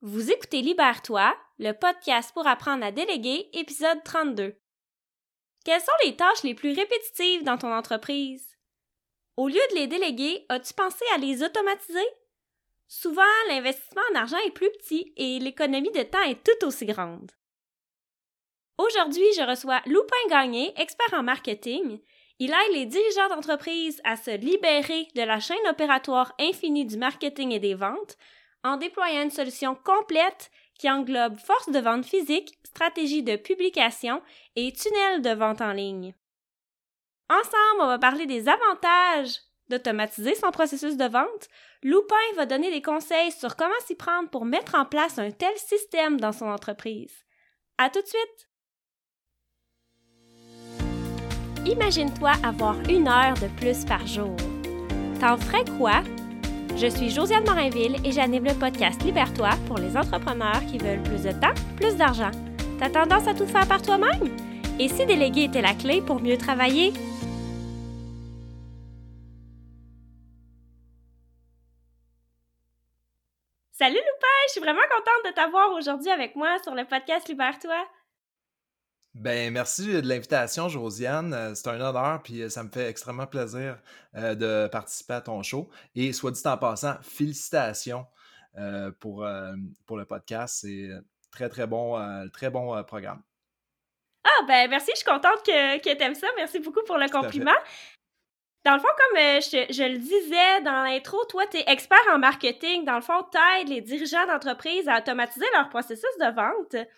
Vous écoutez Libère-toi, le podcast pour apprendre à déléguer, épisode 32. Quelles sont les tâches les plus répétitives dans ton entreprise? Au lieu de les déléguer, as-tu pensé à les automatiser? Souvent, l'investissement en argent est plus petit et l'économie de temps est tout aussi grande. Aujourd'hui, je reçois Loupin Gagné, expert en marketing. Il aide les dirigeants d'entreprise à se libérer de la chaîne opératoire infinie du marketing et des ventes en déployant une solution complète qui englobe force de vente physique, stratégie de publication et tunnel de vente en ligne. Ensemble, on va parler des avantages d'automatiser son processus de vente. Loupin va donner des conseils sur comment s'y prendre pour mettre en place un tel système dans son entreprise. À tout de suite! Imagine-toi avoir une heure de plus par jour. T'en ferais quoi? Je suis Josiane Morinville et j'anime le podcast Libère-toi pour les entrepreneurs qui veulent plus de temps, plus d'argent. T'as tendance à tout faire par toi-même? Et si déléguer était la clé pour mieux travailler? Salut Loupin, je suis vraiment contente de t'avoir aujourd'hui avec moi sur le podcast Libère-toi. Ben, merci de l'invitation, Josiane. Euh, c'est un honneur, puis euh, ça me fait extrêmement plaisir euh, de participer à ton show. Et soit dit en passant, félicitations pour, pour le podcast. C'est très, très bon, très bon programme. Ah, ben merci, je suis contente que, que tu aimes ça. Merci beaucoup pour le compliment. Dans le fond, comme je, je, le disais dans l'intro, toi, tu es expert en marketing. Dans le fond, tu aides les dirigeants d'entreprise à automatiser leur processus de vente.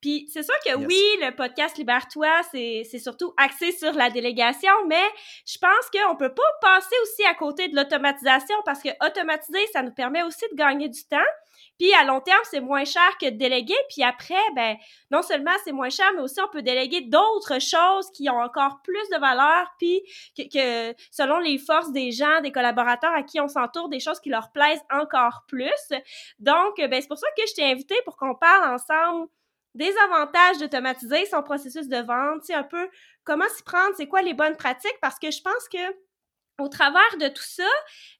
Puis c'est sûr que oui, le podcast Libère-toi, c'est surtout axé sur la délégation, mais je pense qu'on peut pas passer aussi à côté de l'automatisation parce que automatiser, ça nous permet aussi de gagner du temps. Puis à long terme, c'est moins cher que de déléguer. Puis après, ben non seulement c'est moins cher, mais aussi on peut déléguer d'autres choses qui ont encore plus de valeur, puis que, que, selon les forces des gens, des collaborateurs à qui on s'entoure, des choses qui leur plaisent encore plus. Donc, ben c'est pour ça que je t'ai invité pour qu'on parle ensemble des avantages d'automatiser son processus de vente, un peu comment s'y prendre, c'est quoi les bonnes pratiques, parce que je pense que au travers de tout ça,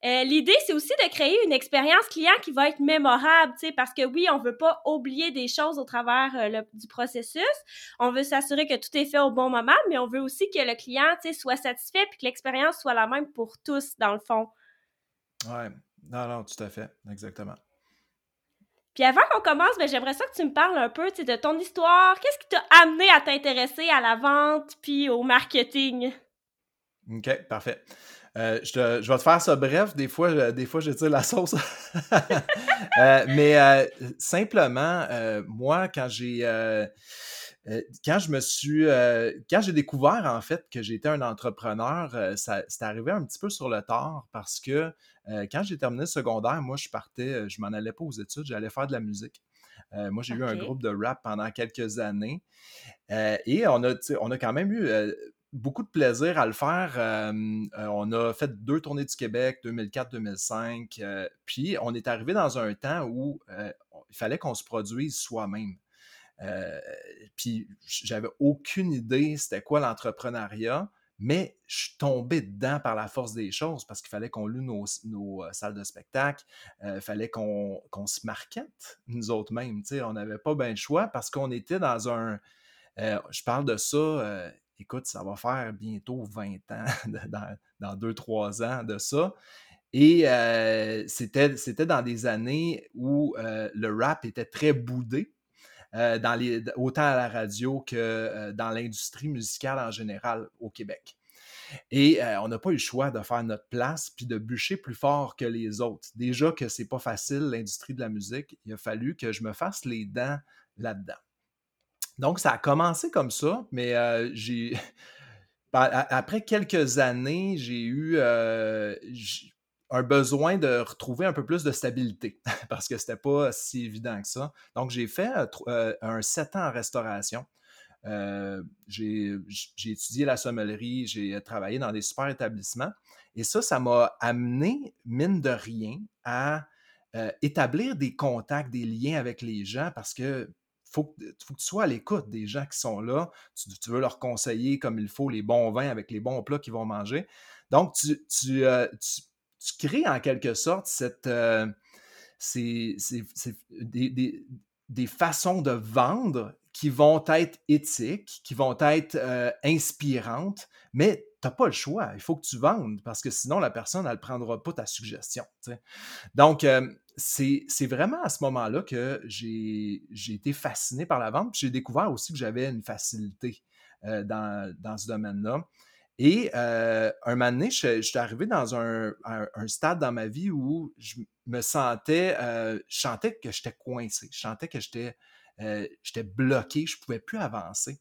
euh, l'idée, c'est aussi de créer une expérience client qui va être mémorable, parce que oui, on veut pas oublier des choses au travers euh, du processus. On veut s'assurer que tout est fait au bon moment, mais on veut aussi que le client, soit satisfait puis que l'expérience soit la même pour tous, dans le fond. Ouais, non, non, tout à fait, exactement. Puis avant qu'on commence, ben, j'aimerais ça que tu me parles un peu de ton histoire. Qu'est-ce qui t'a amené à t'intéresser à la vente puis au marketing? OK, parfait. Euh, je, vais te faire ça bref. Des fois, des fois je tire la sauce. Euh, mais euh, simplement, moi, quand j'ai quand je me suis quand j'ai découvert en fait que j'étais un entrepreneur, ça c'est arrivé un petit peu sur le tard parce que euh, quand j'ai terminé le secondaire, moi, je partais, euh, je m'en allais pas aux études, j'allais faire de la musique. Euh, moi, j'ai eu un groupe de rap pendant quelques années et on a, on a quand même eu beaucoup de plaisir à le faire. on a fait deux tournées du Québec, 2004-2005. puis on est arrivé dans un temps où il fallait qu'on se produise soi-même. Puis j'avais aucune idée c'était quoi l'entrepreneuriat. Mais je suis tombé dedans par la force des choses parce qu'il fallait qu'on loue nos, euh, salles de spectacle, il euh, fallait qu'on se marquette nous autres mêmes. On n'avait pas bien le choix parce qu'on était dans un. Euh, je parle de ça, écoute, ça va faire bientôt 20 ans, dans 2-3 ans de ça. Et c'était dans des années où le rap était très boudé. Euh, dans les, autant à la radio que euh, dans l'industrie musicale en général au Québec. Et euh, on n'a pas eu le choix de faire notre place puis de bûcher plus fort que les autres. Déjà que c'est pas facile, l'industrie de la musique, il a fallu que je me fasse les dents là-dedans. Donc, ça a commencé comme ça, mais j'ai. Après quelques années, j'ai eu un besoin de retrouver un peu plus de stabilité parce que c'était pas si évident que ça. Donc, j'ai fait euh, euh, un sept ans en restauration. Euh, j'ai étudié la sommellerie, j'ai travaillé dans des super établissements. Et ça, ça m'a amené, mine de rien, à établir des contacts, des liens avec les gens parce que faut faut que tu sois à l'écoute des gens qui sont là. Tu, veux leur conseiller comme il faut les bons vins avec les bons plats qu'ils vont manger. Donc, tu, tu, tu crées en quelque sorte cette, euh, c'est des, des, façons de vendre qui vont être éthiques, qui vont être euh, inspirantes, mais tu n'as pas le choix. Il faut que tu vendes parce que sinon, la personne, ne prendra pas ta suggestion. Donc, euh, c'est vraiment à ce moment-là que j'ai été fasciné par la vente. J'ai découvert aussi que j'avais une facilité dans, dans, ce domaine-là. Et un moment donné, je, suis arrivé dans un, stade dans ma vie où je me sentais, je sentais que j'étais coincé, je sentais que j'étais j'étais bloqué, je ne pouvais plus avancer.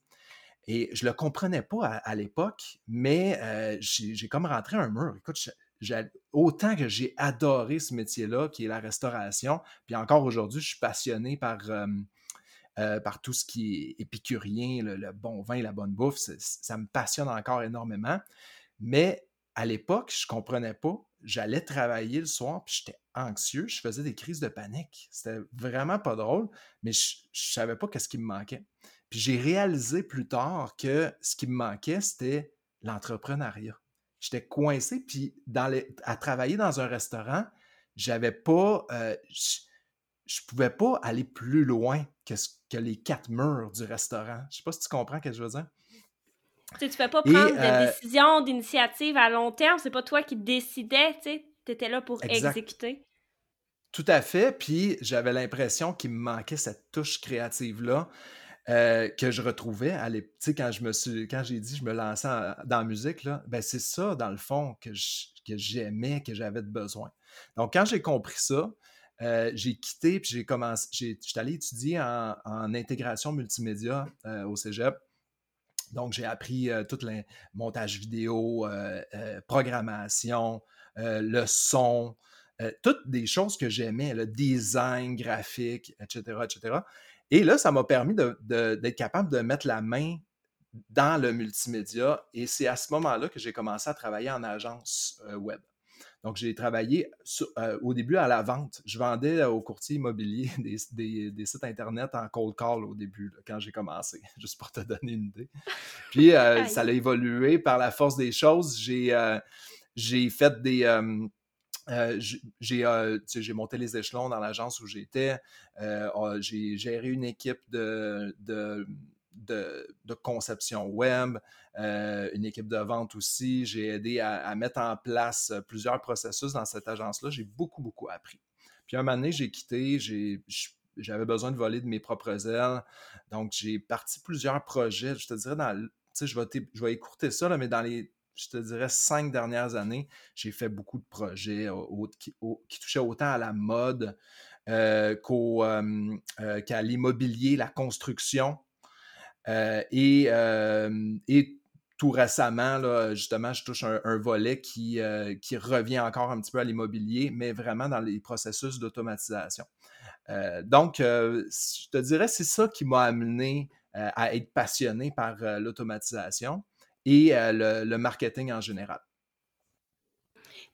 Et je ne le comprenais pas à, l'époque, mais j'ai comme rentré un mur. Écoute, autant que j'ai adoré ce métier-là, qui est la restauration, puis encore aujourd'hui, je suis passionné par, euh, par tout ce qui est épicurien, le, bon vin, la bonne bouffe. Ça me passionne encore énormément. Mais à l'époque, je ne comprenais pas. J'allais travailler le soir, puis j'étais anxieux. Je faisais des crises de panique. C'était vraiment pas drôle, mais je ne savais pas qu'est-ce qui me manquait. Puis j'ai réalisé plus tard que ce qui me manquait, c'était l'entrepreneuriat. J'étais coincé, puis dans à travailler dans un restaurant, j'avais pas. Euh, je pouvais pas aller plus loin que, que les quatre murs du restaurant. Je sais pas si tu comprends ce que je veux dire. Tu ne peux pas prendre de euh, décision, d'initiative à long terme. C'est pas toi qui décidais, tu étais là pour exécuter. Tout à fait. Puis j'avais l'impression qu'il me manquait cette touche créative-là. Euh, que je retrouvais à l'époque, quand je me suis, quand j'ai dit je me lançais dans la musique, là, ben c'est ça, dans le fond, que j'aimais, que j'avais de besoin. Donc, quand j'ai compris ça, euh, j'ai quitté, puis j'ai commencé, j'étais allé étudier en, intégration multimédia euh, au cégep. Donc, j'ai appris euh, tout le montage vidéo, programmation, le son, toutes des choses que j'aimais, le design graphique, etc., etc. Et là, ça m'a permis d'être capable de mettre la main dans le multimédia. Et c'est à ce moment-là que j'ai commencé à travailler en agence web. Donc, j'ai travaillé euh, au début à la vente. Je vendais aux courtiers immobiliers des, sites Internet en cold call au début, quand j'ai commencé, juste pour te donner une idée. Puis, euh, ça a évolué par la force des choses. J'ai euh, fait des. j'ai monté les échelons dans l'agence où j'étais. Oh, j'ai géré une équipe de, de, conception web, euh, une équipe de vente aussi. J'ai aidé à, mettre en place euh, plusieurs processus dans cette agence-là. J'ai beaucoup, beaucoup appris. Puis un moment donné, j'ai quitté, j'avais besoin de voler de mes propres ailes. Donc, j'ai parti plusieurs projets. Je te dirais, dans, je vais, je vais écourter ça, mais dans les, je te dirais, cinq dernières années, j'ai fait beaucoup de projets qui, touchaient autant à la mode euh, qu'à l'immobilier, la construction. Et, et tout récemment, là, justement, je touche un, volet qui, euh, qui, revient encore un petit peu à l'immobilier, mais vraiment dans les processus d'automatisation. Euh, donc, euh, je te dirais, c'est ça qui m'a amené à être passionné par l'automatisation et le, marketing en général.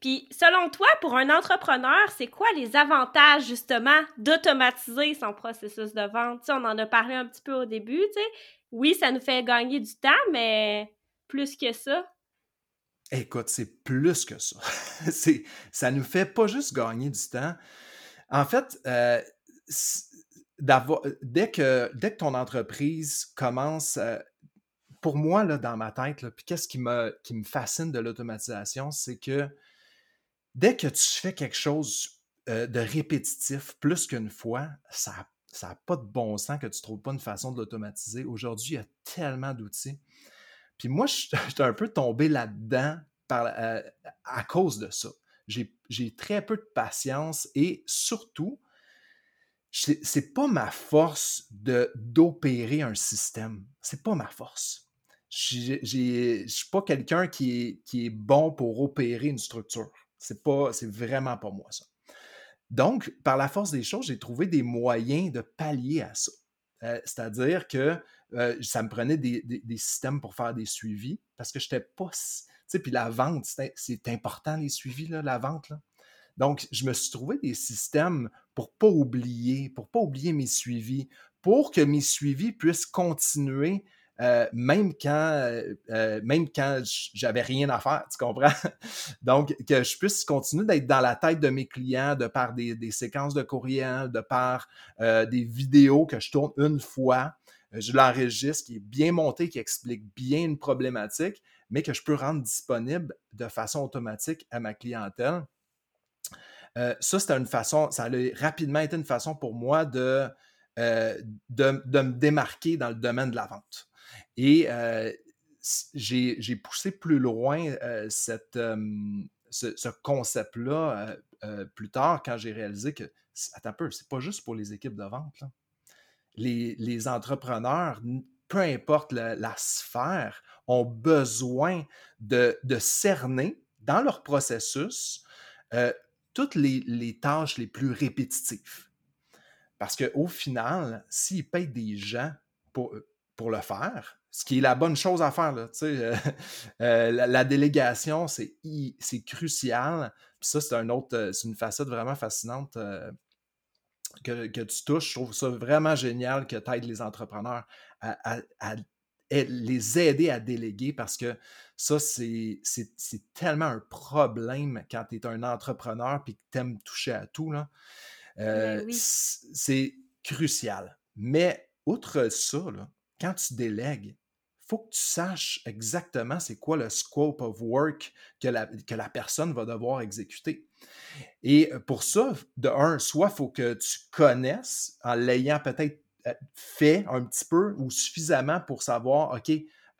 Puis, selon toi, pour un entrepreneur, c'est quoi les avantages justement d'automatiser son processus de vente? on en a parlé un petit peu au début. Oui, ça nous fait gagner du temps, mais plus que ça? Écoute, c'est plus que ça. ça nous fait pas juste gagner du temps. En fait, euh, dès, que, dès que ton entreprise commence, euh, pour moi, là, dans ma tête, puis qu'est-ce qui me, qui me fascine de l'automatisation, c'est que dès que tu fais quelque chose euh, de répétitif plus qu'une fois, ça n'a pas de bon sens que tu ne trouves pas une façon de l'automatiser. Aujourd'hui, il y a tellement d'outils. Puis moi, j'étais un peu tombé là-dedans euh, à cause de ça. J'ai très peu de patience et surtout, c'est pas ma force d'opérer un système. C'est pas ma force. Je ne suis pas quelqu'un qui est, qui est bon pour opérer une structure. C'est pas, c'est vraiment pas moi ça. Donc, par la force des choses, j'ai trouvé des moyens de pallier à ça. Euh, c'est-à-dire que euh, ça me prenait des, systèmes pour faire des suivis parce que je n'étais pas. Tu sais, puis la vente, c'est important, les suivis, là, la vente. Donc, je me suis trouvé des systèmes pour ne pas oublier, pour pas oublier mes suivis, pour que mes suivis puissent continuer euh, même quand, même quand j'avais rien à faire, tu comprends? Donc, que je puisse continuer d'être dans la tête de mes clients de par des, séquences de courriel, de par des vidéos que je tourne une fois, je l'enregistre, qui est bien monté, qui explique bien une problématique, mais que je peux rendre disponible de façon automatique à ma clientèle. Euh, ça, c'était une façon, ça a rapidement été une façon pour moi de, euh, de, me démarquer dans le domaine de la vente. Et j'ai poussé plus loin ce, concept-là plus tard quand j'ai réalisé que, attends un peu, c'est pas juste pour les équipes de vente. Les, les, entrepreneurs, peu importe la, sphère, ont besoin de, cerner dans leur processus toutes les, tâches les plus répétitives. Parce qu'au final, s'ils payent des gens pour, pour le faire, ce qui est la bonne chose à faire, là, euh, euh, la, délégation, c'est crucial. Puis ça, c'est un autre, c'est une facette vraiment fascinante que, tu touches. Je trouve ça vraiment génial que tu aides les entrepreneurs à, les aider à déléguer parce que ça, c'est tellement un problème quand tu es un entrepreneur et que tu aimes toucher à tout. Là. Euh, c'est crucial. Mais outre ça, quand tu délègues, il faut que tu saches exactement c'est quoi le scope of work que la, que la personne va devoir exécuter. Et pour ça, de un, soit il faut que tu connaisses en l'ayant peut-être euh, fait un petit peu ou suffisamment pour savoir, OK,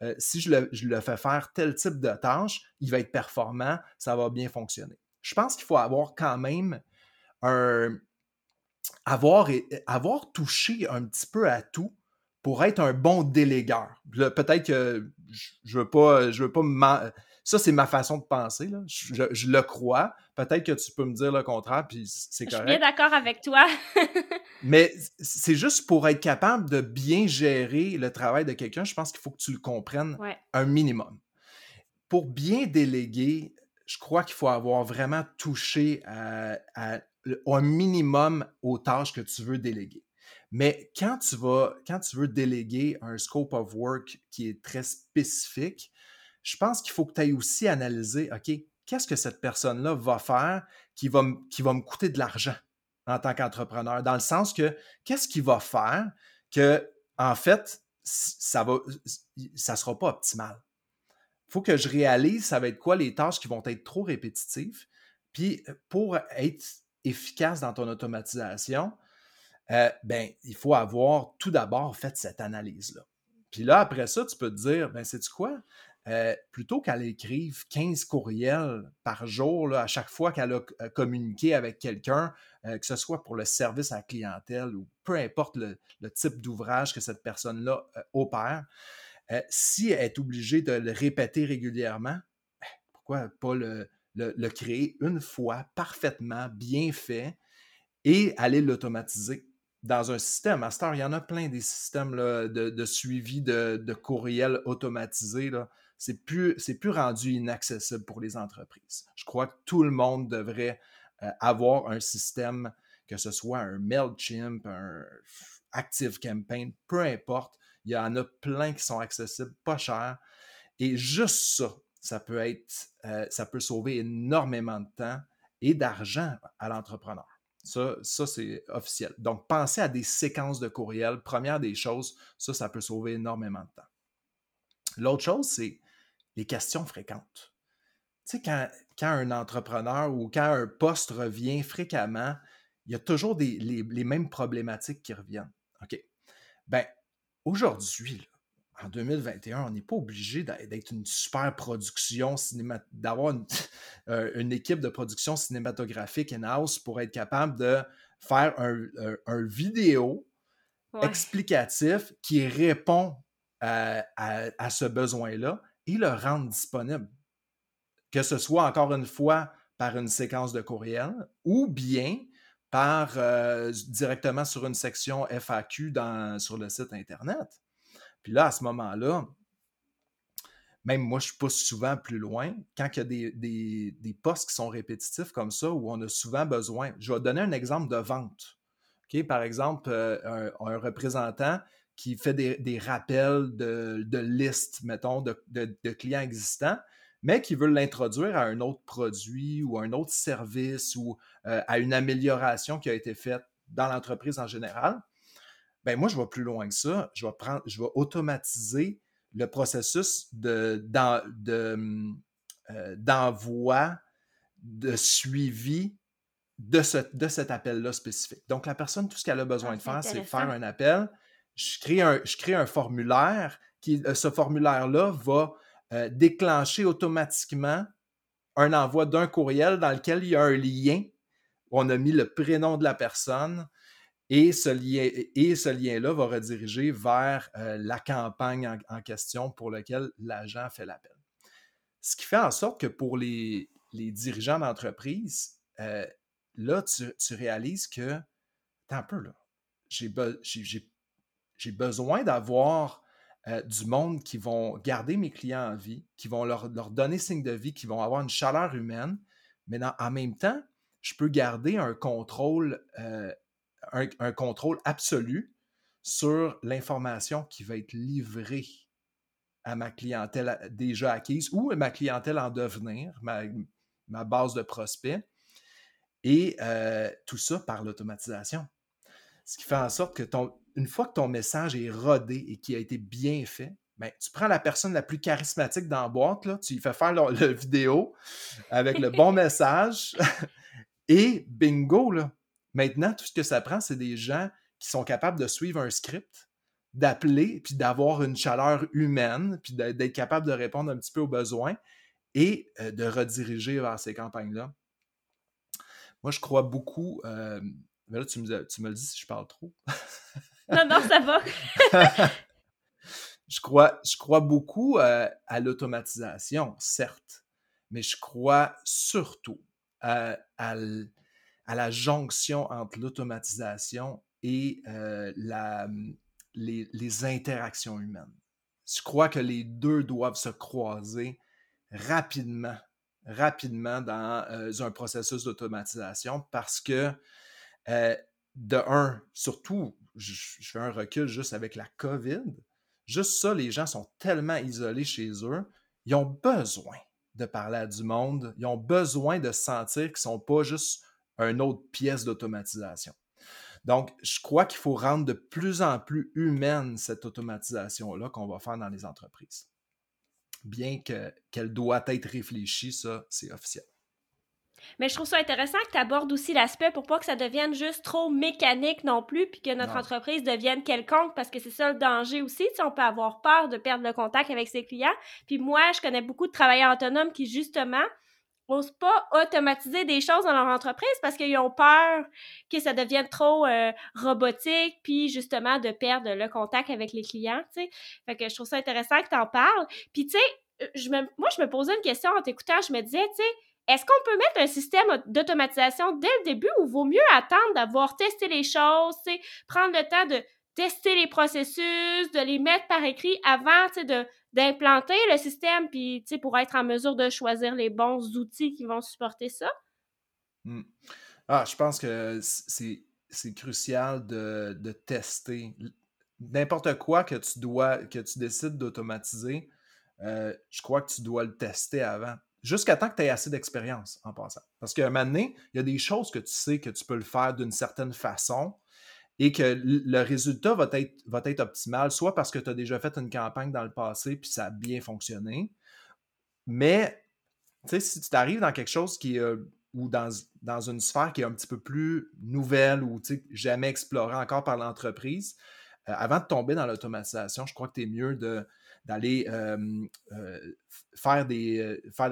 euh, si je le, fais faire tel type de tâche, il va être performant, ça va bien fonctionner. Je pense qu'il faut avoir quand même un. Avoir, avoir touché un petit peu à tout pour être un bon délégueur. Peut-être que je ne veux pas, je veux pas ça, c'est ma façon de penser. Je, le crois. Peut-être que tu peux me dire le contraire, puis c'est correct. Je suis bien d'accord avec toi. Mais c'est juste pour être capable de bien gérer le travail de quelqu'un, je pense qu'il faut que tu le comprennes un minimum. Pour bien déléguer, je crois qu'il faut avoir vraiment touché à, un minimum aux tâches que tu veux déléguer. Mais quand tu vas, quand tu veux déléguer un scope of work qui est très spécifique, je pense qu'il faut que tu ailles aussi analyser, OK, qu'est-ce que cette personne-là va faire qui va, qui va me coûter de l'argent en tant qu'entrepreneur? Dans le sens que, qu'est-ce qu'il va faire que, en fait, ça va, ça sera pas optimal? Faut que je réalise, ça va être quoi les tâches qui vont être trop répétitives. Puis, pour être efficace dans ton automatisation, euh, ben, il faut avoir tout d'abord fait cette analyse-là. Puis là, après ça, tu peux te dire, ben, c'est quoi? Euh, plutôt qu'elle écrive 15 courriels par jour, à chaque fois qu'elle a euh, communiqué avec quelqu'un, que ce soit pour le service à la clientèle ou peu importe le, type d'ouvrage que cette personne-là opère, si elle est obligée de le répéter régulièrement, ben, pourquoi pas le, créer une fois parfaitement bien fait et aller l'automatiser dans un système. Master, il y en a plein des systèmes de, suivi de, de courriels automatisés. Là c'est plus, plus rendu inaccessible pour les entreprises. Je crois que tout le monde devrait euh, avoir un système, que ce soit un MailChimp, un Active Campaign, peu importe. Il y en a plein qui sont accessibles, pas cher. Et juste ça, ça peut être, euh, ça peut sauver énormément de temps et d'argent à l'entrepreneur. Ça, ça c'est officiel. Donc, pensez à des séquences de courriel. Première des choses, ça, ça peut sauver énormément de temps. L'autre chose, c'est les questions fréquentes. Tu sais, quand, un entrepreneur ou quand un poste revient fréquemment, il y a toujours des, les, mêmes problématiques qui reviennent. OK? Ben, aujourd'hui, en 2021, on n'est pas obligé d'être une super production d'avoir euh, une, équipe de production cinématographique in-house pour être capable de faire un, vidéo explicatif qui répond à ce besoin-là et le rendre disponible. Que ce soit encore une fois par une séquence de courriel ou bien par euh, directement sur une section FAQ dans, sur le site Internet. Puis là, à ce moment-là, même moi, je pousse souvent plus loin. Quand il y a des, des, postes qui sont répétitifs comme ça, où on a souvent besoin. Je vais donner un exemple de vente. Par exemple, euh, un, représentant qui fait des, rappels de, listes, mettons, de, clients existants, mais qui veut l'introduire à un autre produit ou à un autre service ou euh, à une amélioration qui a été faite dans l'entreprise en général, ben moi, je vais plus loin que ça. Je vais, prendre, je vais automatiser le processus de, euh, d'envoi, de suivi de, ce, de cet appel-là spécifique. Donc, la personne, tout ce qu'elle a besoin ah, de faire, c'est faire un appel. Je crée un, je crée un formulaire qui, euh, ce formulaire-là va euh, déclencher automatiquement un envoi d'un courriel dans lequel il y a un lien. On a mis le prénom de la personne et ce, lien, et ce lien-là va rediriger vers euh, la campagne en, question pour laquelle l'agent fait l'appel. Ce qui fait en sorte que pour les, dirigeants d'entreprise, là, tu, réalises que, t'es un peu là, j'ai besoin d'avoir euh, du monde qui vont garder mes clients en vie, qui vont leur, donner signe de vie, qui vont avoir une chaleur humaine, mais en même temps, je peux garder un contrôle, euh, un, contrôle absolu sur l'information qui va être livrée à ma clientèle déjà acquise ou à ma clientèle en devenir, ma, ma base de prospects. Et euh, tout ça par l'automatisation. Ce qui fait en sorte que ton, une fois que ton message est rodé et qui a été bien fait, ben, tu prends la personne la plus charismatique dans la boîte, là, tu lui fais faire le, vidéo avec le bon message et bingo, là. Maintenant, tout ce que ça prend, c'est des gens qui sont capables de suivre un script, d'appeler, puis d'avoir une chaleur humaine, puis d'être capable de répondre un petit peu aux besoins et euh, de rediriger vers ces campagnes-là. Moi, je crois beaucoup. Euh, mais là, tu me, tu me le dis si je parle trop. non, non, ça va. je, crois, je crois beaucoup euh, à l'automatisation, certes, mais je crois surtout à, à, la jonction entre l'automatisation et euh, la, les, les interactions humaines. Je crois que les deux doivent se croiser rapidement rapidement dans euh, un processus d'automatisation parce que, euh, de un, surtout, je, fais un recul juste avec la COVID, juste ça, les gens sont tellement isolés chez eux, ils ont besoin de parler à du monde, ils ont besoin de sentir qu'ils ne sont pas juste une autre pièce d'automatisation. Donc, je crois qu'il faut rendre de plus en plus humaine cette automatisation-là qu'on va faire dans les entreprises bien qu'elle doit être réfléchie, ça, c'est officiel. Mais je trouve ça intéressant que tu abordes aussi l'aspect pour pas que ça devienne juste trop mécanique non plus, puis que notre entreprise devienne quelconque, parce que c'est ça le danger aussi. Tu on peut avoir peur de perdre le contact avec ses clients. Puis moi, je connais beaucoup de travailleurs autonomes qui, justement, n'osent pas automatiser des choses dans leur entreprise parce qu'ils ont peur que ça devienne trop euh, robotique, puis justement de perdre le contact avec les clients, tu sais. Fait que je trouve ça intéressant que tu en parles. Puis tu sais, euh, je moi, je me posais une question en t'écoutant, je me disais, tu sais, est-ce qu'on peut mettre un système d'automatisation dès le début ou vaut mieux attendre d'avoir testé les choses, prendre le temps de tester les processus, de les mettre par écrit avant, de d'implanter le système, puis pour être en mesure de choisir les bons outils qui vont supporter ça? Hmm. Ah, je pense que c'est crucial de, tester. N'importe quoi que tu dois, que tu décides d'automatiser, euh, je crois que tu dois le tester avant. Jusqu'à temps que tu aies assez d'expérience en passant. Parce qu'à un moment il y a des choses que tu sais que tu peux le faire d'une certaine façon, et que le résultat va être, va être optimal, soit parce que tu as déjà fait une campagne dans le passé puis ça a bien fonctionné, mais si tu arrives dans quelque chose qui est, ou dans, dans, une sphère qui est un petit peu plus nouvelle ou jamais explorée encore par l'entreprise, euh, avant de tomber dans l'automatisation, je crois que tu es mieux d'aller euh, faire des. faire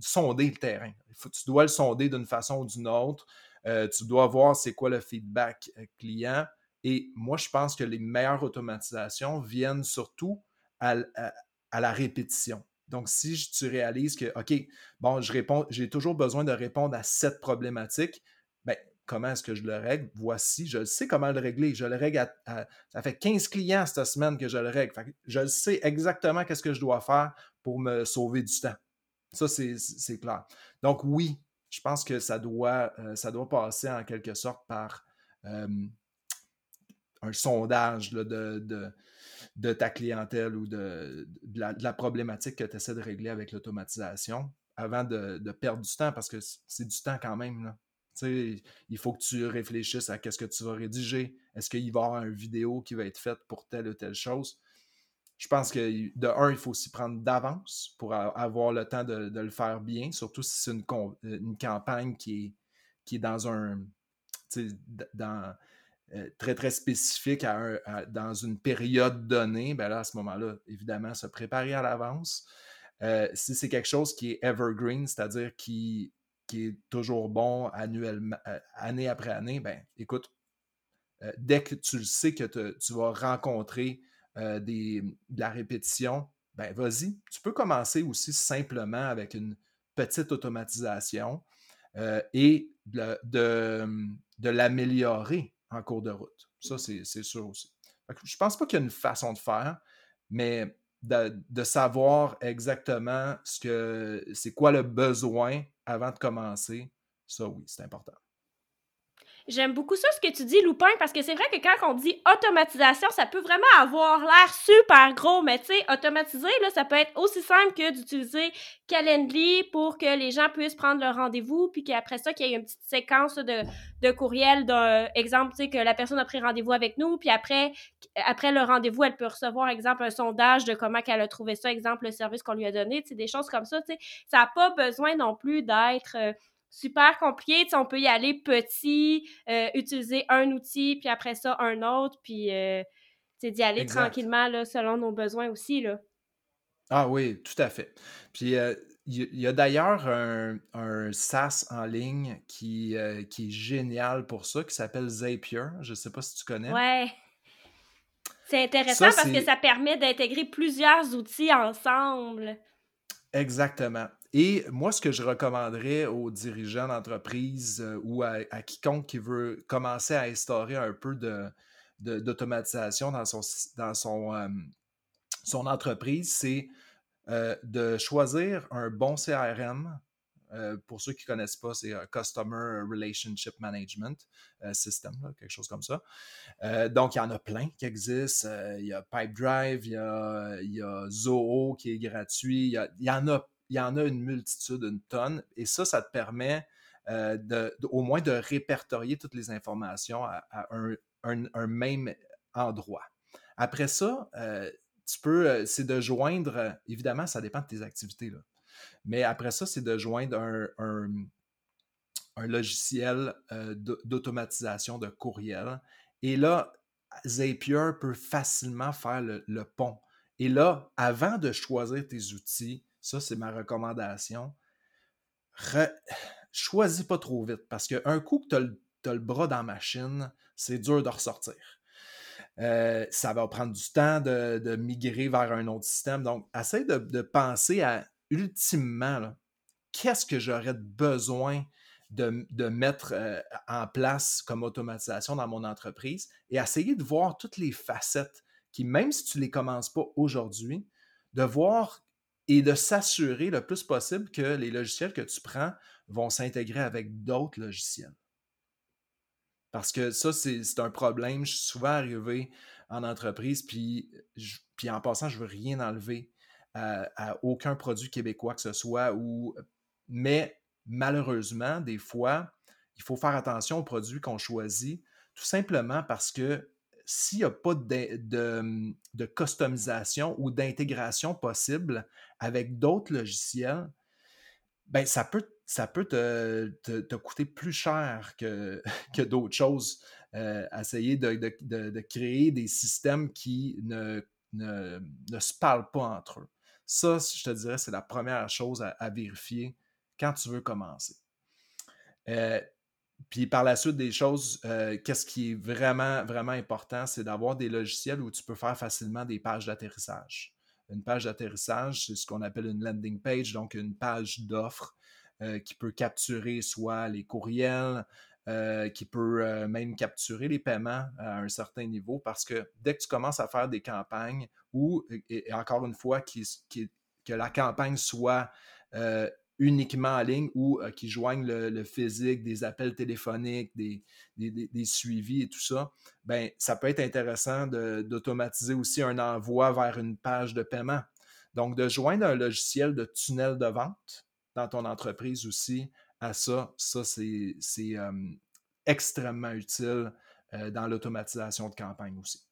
sonder le terrain. tu dois le sonder d'une façon ou d'une autre. Euh, tu dois voir c'est quoi le feedback euh, client. Et moi, je pense que les meilleures automatisations viennent surtout à, la répétition. Donc, si tu réalises que, OK, bon, je réponds, j'ai toujours besoin de répondre à cette problématique, ben, comment est-ce que je le règle? Voici, je sais comment le régler. Je le règle à, ça fait 15 clients cette semaine que je le règle. je sais exactement qu'est-ce que je dois faire pour me sauver du temps. Ça, c'est clair. Donc, oui, je pense que ça doit, euh, ça doit passer en quelque sorte par un sondage de, de, ta clientèle ou de, la, problématique que tu essaies de régler avec l'automatisation avant de, perdre du temps parce que c'est du temps quand même. Il faut que tu réfléchisses à qu'est-ce que tu vas rédiger. Est-ce qu'il va y avoir une vidéo qui va être faite pour telle ou telle chose? Je pense que de un, il faut s'y prendre d'avance pour avoir le temps de, le faire bien, surtout si c'est une, une, campagne qui est, qui est dans un euh, très, très spécifique dans une période donnée, ben là, à ce moment-là, évidemment, se préparer à l'avance. Euh, si c'est quelque chose qui est evergreen, c'est-à-dire qui, qui est toujours bon annuellement, euh, année après année, ben écoute, dès que tu le sais que tu vas rencontrer des, de la répétition, ben vas-y. Tu peux commencer aussi simplement avec une petite automatisation et de, de l'améliorer en cours de route. Ça, c'est sûr aussi. Je pense pas qu'il y a une façon de faire, mais de, savoir exactement ce que c'est quoi le besoin avant de commencer, ça oui, c'est important. J'aime beaucoup ça, ce que tu dis, Loupin, parce que c'est vrai que quand on dit automatisation, ça peut vraiment avoir l'air super gros, mais tu sais, automatiser, là, ça peut être aussi simple que d'utiliser Calendly pour que les gens puissent prendre leur rendez-vous, puis qu'après ça, qu'il y ait une petite séquence de, de courriel d'un exemple, tu sais, que la personne a pris rendez-vous avec nous, puis après, après le rendez-vous, elle peut recevoir, exemple, un sondage de comment qu'elle a trouvé ça, exemple, le service qu'on lui a donné, tu sais, des choses comme ça, tu sais. Ça n'a pas besoin non plus d'être... Euh, super compliqué. on peut y aller petit, euh, utiliser un outil, puis après ça, un autre, puis euh, d'y aller tranquillement là, selon nos besoins aussi. Là. Ah oui, tout à fait. Puis euh, il y, a d'ailleurs un, un, SaaS en ligne qui, qui est génial pour ça, qui s'appelle Zapier. Je ne sais pas si tu connais. Ouais. C'est intéressant parce que ça permet d'intégrer plusieurs outils ensemble. Exactement. Et moi, ce que je recommanderais aux dirigeants d'entreprise euh, ou à, quiconque qui veut commencer à instaurer un peu d'automatisation dans, son, dans son, euh, son entreprise, c'est euh, de choisir un bon CRM. pour ceux qui ne connaissent pas, c'est Customer Relationship Management System, quelque chose comme ça. donc, il y en a plein qui existent. il y a Pipedrive, il y a, y a Zoho qui est gratuit. Il y, y en a il y en a une multitude, une tonne, et ça, ça te permet euh, de, au moins de répertorier toutes les informations à, un, même endroit. Après ça, euh, tu peux, euh, c'est de joindre, évidemment, ça dépend de tes activités, là. mais après ça, c'est de joindre un, logiciel d'automatisation de courriel. Et là, Zapier peut facilement faire le pont. Et là, avant de choisir tes outils, ça, c'est ma recommandation. Choisis pas trop vite parce qu'un coup que tu as, le bras dans la machine, c'est dur de ressortir. Euh, ça va prendre du temps de, migrer vers un autre système. Donc, essaye de, penser à ultimement, qu'est-ce que j'aurais besoin de, mettre euh, en place comme automatisation dans mon entreprise et essayer de voir toutes les facettes qui, même si tu ne les commences pas aujourd'hui, de voir et de s'assurer le plus possible que les logiciels que tu prends vont s'intégrer avec d'autres logiciels. Parce que ça, c'est un problème. Je suis souvent arrivé en entreprise, puis, en passant, je ne veux rien enlever à, aucun produit québécois que ce soit. Ou, mais malheureusement, des fois, il faut faire attention aux produits qu'on choisit, tout simplement parce que s'il n'y a pas de, de, customisation ou d'intégration possible avec d'autres logiciels, ben ça peut, te, te, coûter plus cher que, d'autres choses. Euh, essayer de, de, créer des systèmes qui ne, ne, ne, se parlent pas entre eux. Ça, je te dirais, c'est la première chose à, vérifier quand tu veux commencer. Euh, puis par la suite des choses, euh, qu'est-ce qui est vraiment, vraiment important, c'est d'avoir des logiciels où tu peux faire facilement des pages d'atterrissage. Une page d'atterrissage, c'est ce qu'on appelle une landing page, donc une page d'offre euh, qui peut capturer soit les courriels, euh, qui peut même capturer les paiements à un certain niveau, parce que dès que tu commences à faire des campagnes, ou, et, encore une fois, que la campagne soit uniquement en ligne ou qui joignent le, physique, des appels téléphoniques, des, des, suivis et tout ça, ben, ça peut être intéressant d'automatiser aussi un envoi vers une page de paiement. Donc, de joindre un logiciel de tunnel de vente dans ton entreprise aussi à ça, ça, c'est extrêmement utile dans l'automatisation de campagne aussi.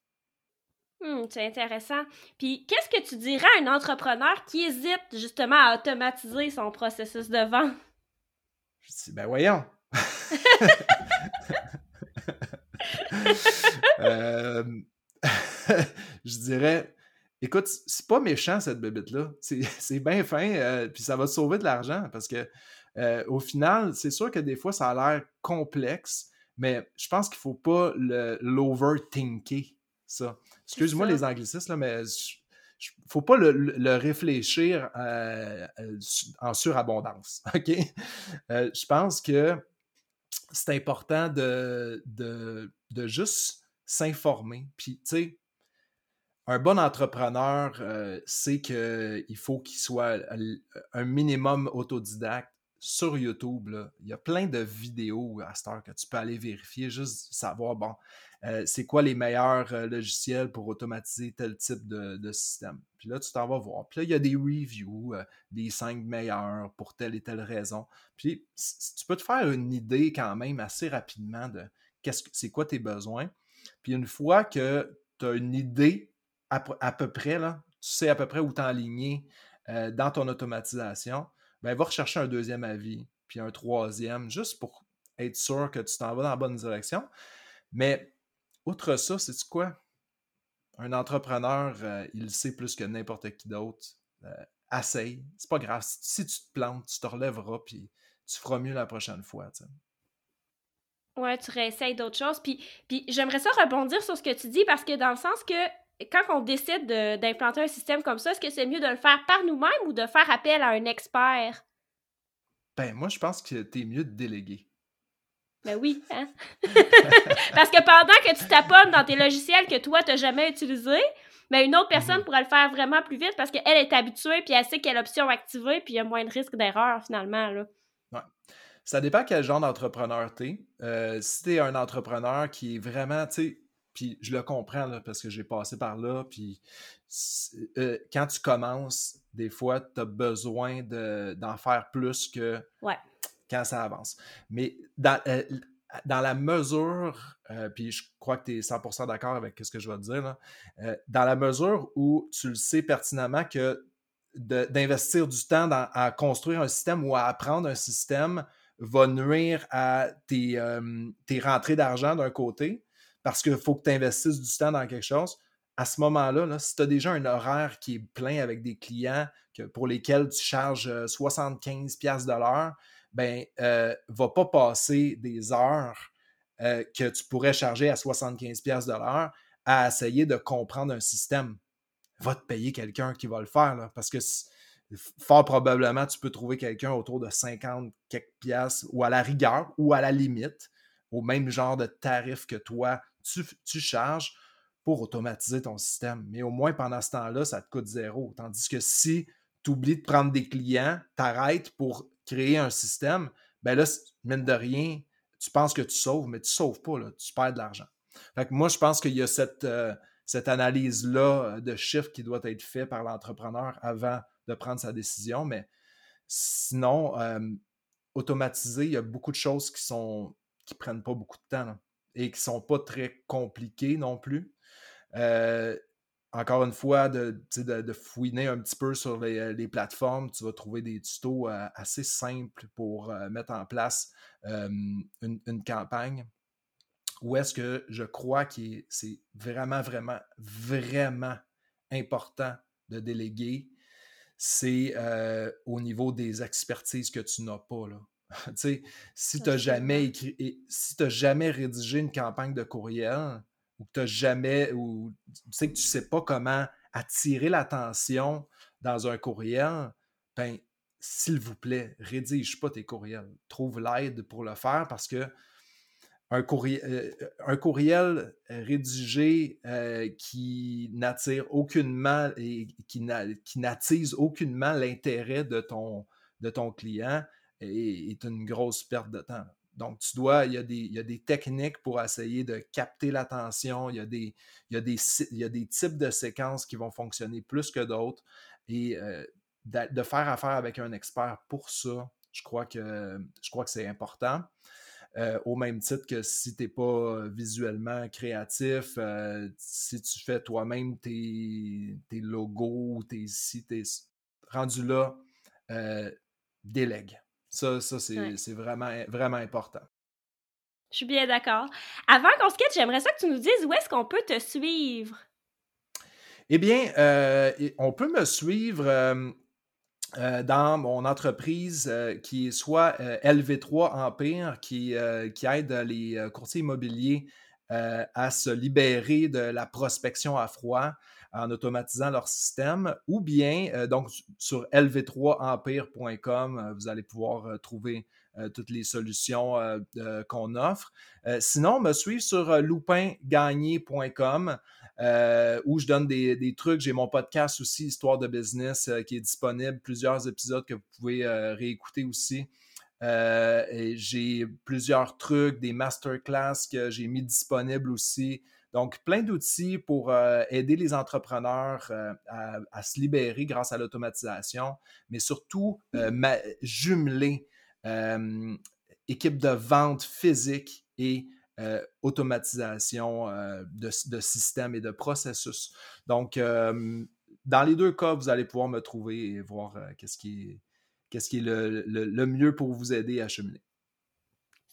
Mmh, c'est intéressant. Puis, qu'est-ce que tu dirais à un entrepreneur qui hésite justement à automatiser son processus de vente? Je dis, ben voyons. je dirais, écoute, c'est pas méchant cette bébite-là. C'est bien fin, euh, puis ça va te sauver de l'argent parce que euh, au final, c'est sûr que des fois, ça a l'air complexe, mais je pense qu'il faut pas l'overthinker, ça. Excuse-moi les anglicistes, là, mais il ne faut pas le, réfléchir euh, en surabondance. OK? je pense que c'est important de, de, de juste s'informer. Puis, tu sais, un bon entrepreneur, euh, c'est qu'il faut qu'il soit un minimum autodidacte sur YouTube. Il y a plein de vidéos à cette heure que tu peux aller vérifier, juste savoir, bon, euh, c'est quoi les meilleurs euh, logiciels pour automatiser tel type de, système. Puis là, tu t'en vas voir. Puis là, il y a des reviews, des cinq meilleurs pour telle et telle raison. Puis tu peux te faire une idée quand même assez rapidement de que c'est quoi tes besoins. Puis une fois que tu as une idée à, peu près, là, tu sais à peu près où t'enligner euh, dans ton automatisation, ben, va rechercher un deuxième avis, puis un troisième, juste pour être sûr que tu t'en vas dans la bonne direction. Mais outre ça, c'est quoi? Un entrepreneur, euh, il sait plus que n'importe qui d'autre. Euh, essaye. C'est pas grave. Si, tu te plantes, tu te relèveras, puis tu feras mieux la prochaine fois. Ouais, tu réessayes d'autres choses. Puis, puis j'aimerais ça rebondir sur ce que tu dis parce que dans le sens que quand on décide d'implanter un système comme ça, est-ce que c'est mieux de le faire par nous-mêmes ou de faire appel à un expert? Ben, moi, je pense que t'es mieux de déléguer. Ben oui, hein? Parce que pendant que tu taponnes dans tes logiciels que toi, t'as jamais utilisés, ben une autre personne mhm. pourrait le faire vraiment plus vite parce qu'elle est habituée puis elle sait quelle option activer puis il y a moins de risque d'erreur finalement, là. Ouais. Ça dépend quel genre d'entrepreneur t'es. Euh, si t'es un entrepreneur qui est vraiment, tu sais, puis je le comprends parce que j'ai passé par là. Puis euh, quand tu commences, des fois, tu as besoin d'en faire plus que quand ça avance. Mais dans, euh, dans la mesure, euh, puis je crois que tu es 100% d'accord avec ce que je vais te dire, dans la mesure où tu le sais pertinemment que d'investir du temps à construire un système ou à apprendre un système va nuire à tes, tes rentrées d'argent d'un côté, parce qu'il faut que tu investisses du temps dans quelque chose, à ce moment-là, si tu as déjà un horaire qui est plein avec des clients que, pour lesquels tu charges 75$ de l'heure, ben, euh, va pas passer des heures euh, que tu pourrais charger à 75$ de l'heure à essayer de comprendre un système. Va te payer quelqu'un qui va le faire, parce que fort probablement, tu peux trouver quelqu'un autour de 50 quelques piastres ou à la rigueur ou à la limite, au même genre de tarif que toi, tu, charges pour automatiser ton système. Mais au moins, pendant ce temps-là, ça te coûte zéro. Tandis que si tu oublies de prendre des clients, t'arrêtes pour créer un système, ben là, mine de rien, tu penses que tu sauves, mais tu ne sauves pas, là, tu perds de l'argent. Fait moi, je pense qu'il y a cette, euh, cette analyse-là euh, de chiffres qui doit être faite par l'entrepreneur avant de prendre sa décision. Mais sinon, euh, automatiser, il y a beaucoup de choses qui sont qui prennent pas beaucoup de temps et qui ne sont pas très compliqués non plus. Euh, encore une fois, de, fouiner un petit peu sur les, plateformes, tu vas trouver des tutos euh, assez simples pour euh, mettre en place une, campagne. Où est-ce que je crois que c'est vraiment, vraiment, vraiment important de déléguer, c'est au niveau des expertises que tu n'as pas. Là. si tu n'as jamais écrit, si tu jamais rédigé une campagne de courriel, ou que tu jamais, ou tu sais que tu sais pas comment attirer l'attention dans un courriel, ben, s'il vous plaît, rédige pas tes courriels. Trouve l'aide pour le faire parce que un, courriel, euh, un courriel rédigé euh, qui n'attire aucunement et qui n'attise aucunement l'intérêt de ton, de ton client est, une grosse perte de temps. Donc, tu dois, il y, a des, techniques pour essayer de capter l'attention, il, y a des, types de séquences qui vont fonctionner plus que d'autres. Et euh, de, faire affaire avec un expert pour ça, je crois que, c'est important. Euh, au même titre que si tu n'es pas visuellement créatif, euh, si tu fais toi-même tes, logos, tes sites, rendu là, délègue. Ça, ça c'est vraiment, vraiment important. Je suis bien d'accord. Avant qu'on se quitte, j'aimerais ça que tu nous dises où est-ce qu'on peut te suivre? Eh bien, euh, on peut me suivre euh, euh, dans mon entreprise qui est soit LV3 Empire, qui, qui aide les courtiers immobiliers à se libérer de la prospection à froid en automatisant leur système, ou bien euh, donc sur lv3empire.com, euh, vous allez pouvoir euh, trouver toutes les solutions qu'on offre. sinon, me suivre sur loupingagné.com. où je donne des, trucs. J'ai mon podcast aussi, Histoire de business, qui est disponible, plusieurs épisodes que vous pouvez réécouter aussi. j'ai plusieurs trucs, des masterclass que j'ai mis disponibles aussi. Donc, plein d'outils pour euh, aider les entrepreneurs euh, à, se libérer grâce à l'automatisation, mais surtout euh, jumeler équipe de vente physique et automatisation de, systèmes et de processus. Donc, dans les deux cas, vous allez pouvoir me trouver et voir qu'est-ce qui est, le mieux pour vous aider à cheminer.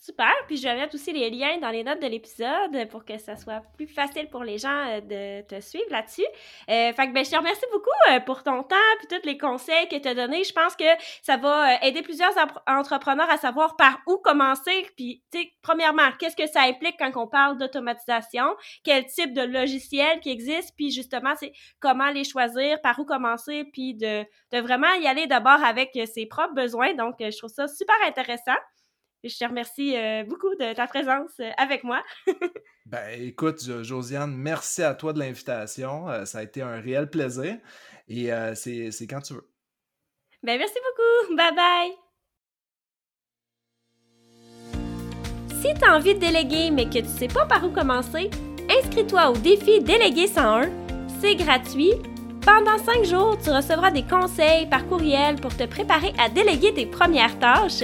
Super. Puis je vais mettre aussi les liens dans les notes de l'épisode pour que ça soit plus facile pour les gens euh, de te suivre là-dessus. Euh, fait que ben, je te remercie beaucoup euh, pour ton temps puis tous les conseils que tu as donnés. Je pense que ça va aider plusieurs entrepreneurs à savoir par où commencer. Puis, tu sais, premièrement, qu'est-ce que ça implique quand on parle d'automatisation? Quel type de logiciel qui existe? Puis justement, c'est comment les choisir, par où commencer, puis de, de vraiment y aller d'abord avec ses propres besoins. Donc, je trouve ça super intéressant je te remercie euh, beaucoup de ta présence euh, avec moi. ben, écoute, Josiane, merci à toi de l'invitation. Euh, ça a été un réel plaisir. Et c'est quand tu veux. Ben, merci beaucoup. Bye bye. Si tu as envie de déléguer mais que tu ne sais pas par où commencer, inscris-toi au défi Déléguer 101. C'est gratuit. Pendant cinq jours, tu recevras des conseils par courriel pour te préparer à déléguer tes premières tâches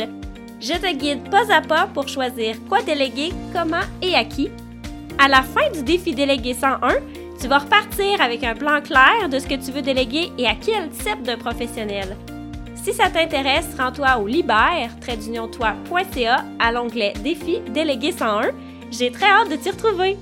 je te guide pas à pas pour choisir quoi déléguer, comment et à qui. À la fin du défi Délégué 101, tu vas repartir avec un plan clair de ce que tu veux déléguer et à quel type de professionnel. Si ça t'intéresse, rends-toi au libère à l'onglet Défi Délégué 101. J'ai très hâte de t'y retrouver.